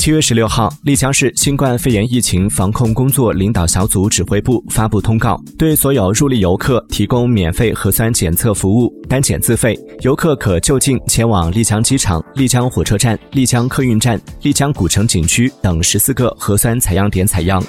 七月十六号丽江市新冠肺炎疫情防控工作领导小组指挥部发布通告对所有入丽游客提供免费核酸检测服务单检自费游客可就近前往丽江机场丽江火车站丽江客运站丽江古城景区等十四个核酸采样点采样。